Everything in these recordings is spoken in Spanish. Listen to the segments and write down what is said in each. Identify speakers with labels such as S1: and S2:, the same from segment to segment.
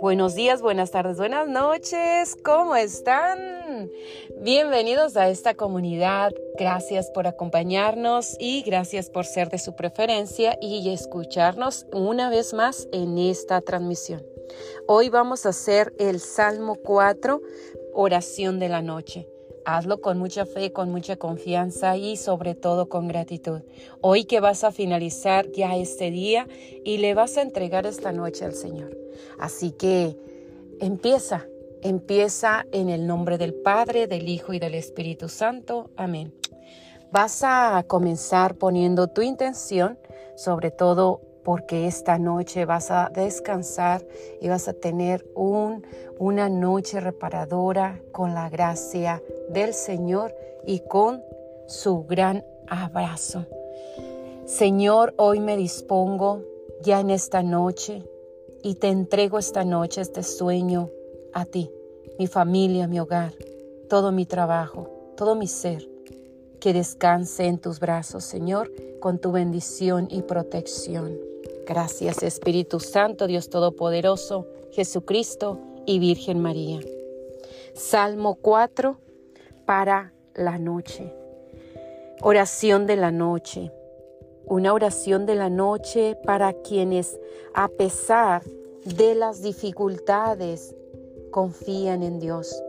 S1: Buenos días, buenas tardes, buenas noches. ¿Cómo están? Bienvenidos a esta comunidad. Gracias por acompañarnos y gracias por ser de su preferencia y escucharnos una vez más en esta transmisión. Hoy vamos a hacer el Salmo 4, oración de la noche. Hazlo con mucha fe, con mucha confianza y sobre todo con gratitud. Hoy que vas a finalizar ya este día y le vas a entregar esta noche al Señor. Así que empieza, empieza en el nombre del Padre, del Hijo y del Espíritu Santo. Amén. Vas a comenzar poniendo tu intención, sobre todo porque esta noche vas a descansar y vas a tener un, una noche reparadora con la gracia del Señor y con su gran abrazo. Señor, hoy me dispongo ya en esta noche y te entrego esta noche este sueño a ti, mi familia, mi hogar, todo mi trabajo, todo mi ser. Que descanse en tus brazos, Señor, con tu bendición y protección. Gracias, Espíritu Santo, Dios Todopoderoso, Jesucristo y Virgen María. Salmo 4 para la noche. Oración de la noche una oración de la noche para quienes, a pesar de las dificultades, confían en Dios,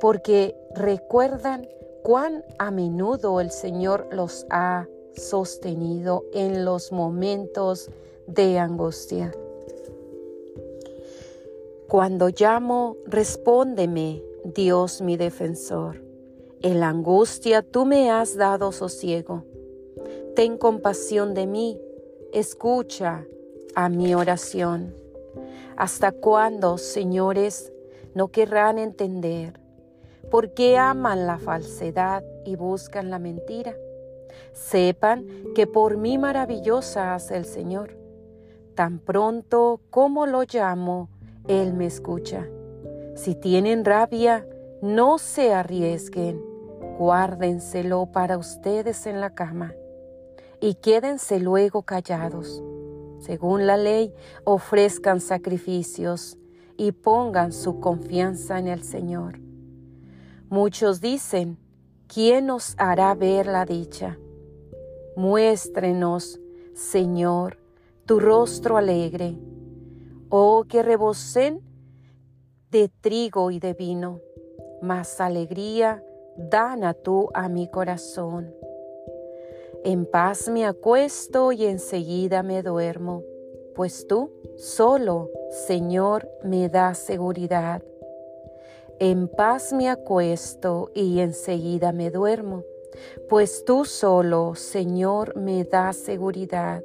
S1: porque recuerdan cuán a menudo el Señor los ha sostenido en los momentos de angustia. Cuando llamo, respóndeme, Dios mi defensor. En la angustia tú me has dado sosiego ten compasión de mí, escucha a mi oración. ¿Hasta cuándo, señores, no querrán entender? ¿Por qué aman la falsedad y buscan la mentira? Sepan que por mí maravillosa hace el Señor. Tan pronto como lo llamo, Él me escucha. Si tienen rabia, no se arriesguen, guárdenselo para ustedes en la cama y quédense luego callados. Según la ley, ofrezcan sacrificios y pongan su confianza en el Señor. Muchos dicen, ¿quién nos hará ver la dicha? Muéstrenos, Señor, tu rostro alegre. Oh, que rebosen de trigo y de vino, más alegría dan a tú a mi corazón. En paz me acuesto y enseguida me duermo, pues tú solo, Señor, me das seguridad. En paz me acuesto y enseguida me duermo, pues tú solo, Señor, me das seguridad.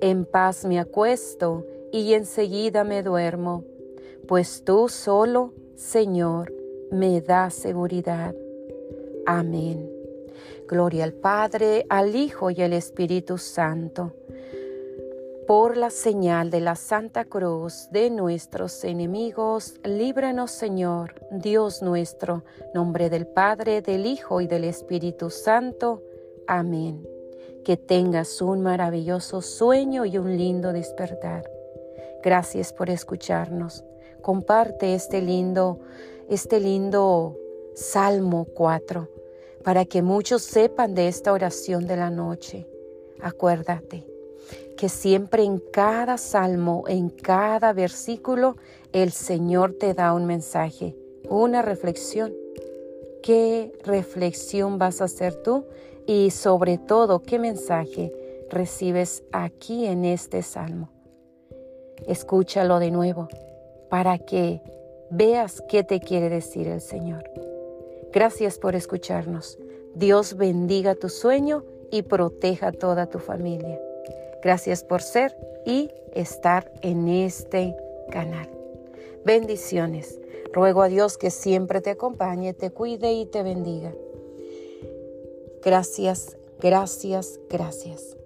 S1: En paz me acuesto y enseguida me duermo, pues tú solo, Señor, me das seguridad. Amén. Gloria al Padre, al Hijo y al Espíritu Santo. Por la señal de la Santa Cruz de nuestros enemigos, líbranos Señor, Dios nuestro, nombre del Padre, del Hijo y del Espíritu Santo. Amén. Que tengas un maravilloso sueño y un lindo despertar. Gracias por escucharnos. Comparte este lindo, este lindo Salmo 4 para que muchos sepan de esta oración de la noche. Acuérdate que siempre en cada salmo, en cada versículo, el Señor te da un mensaje, una reflexión. ¿Qué reflexión vas a hacer tú? Y sobre todo, ¿qué mensaje recibes aquí en este salmo? Escúchalo de nuevo para que veas qué te quiere decir el Señor. Gracias por escucharnos. Dios bendiga tu sueño y proteja toda tu familia. Gracias por ser y estar en este canal. Bendiciones. Ruego a Dios que siempre te acompañe, te cuide y te bendiga. Gracias, gracias, gracias.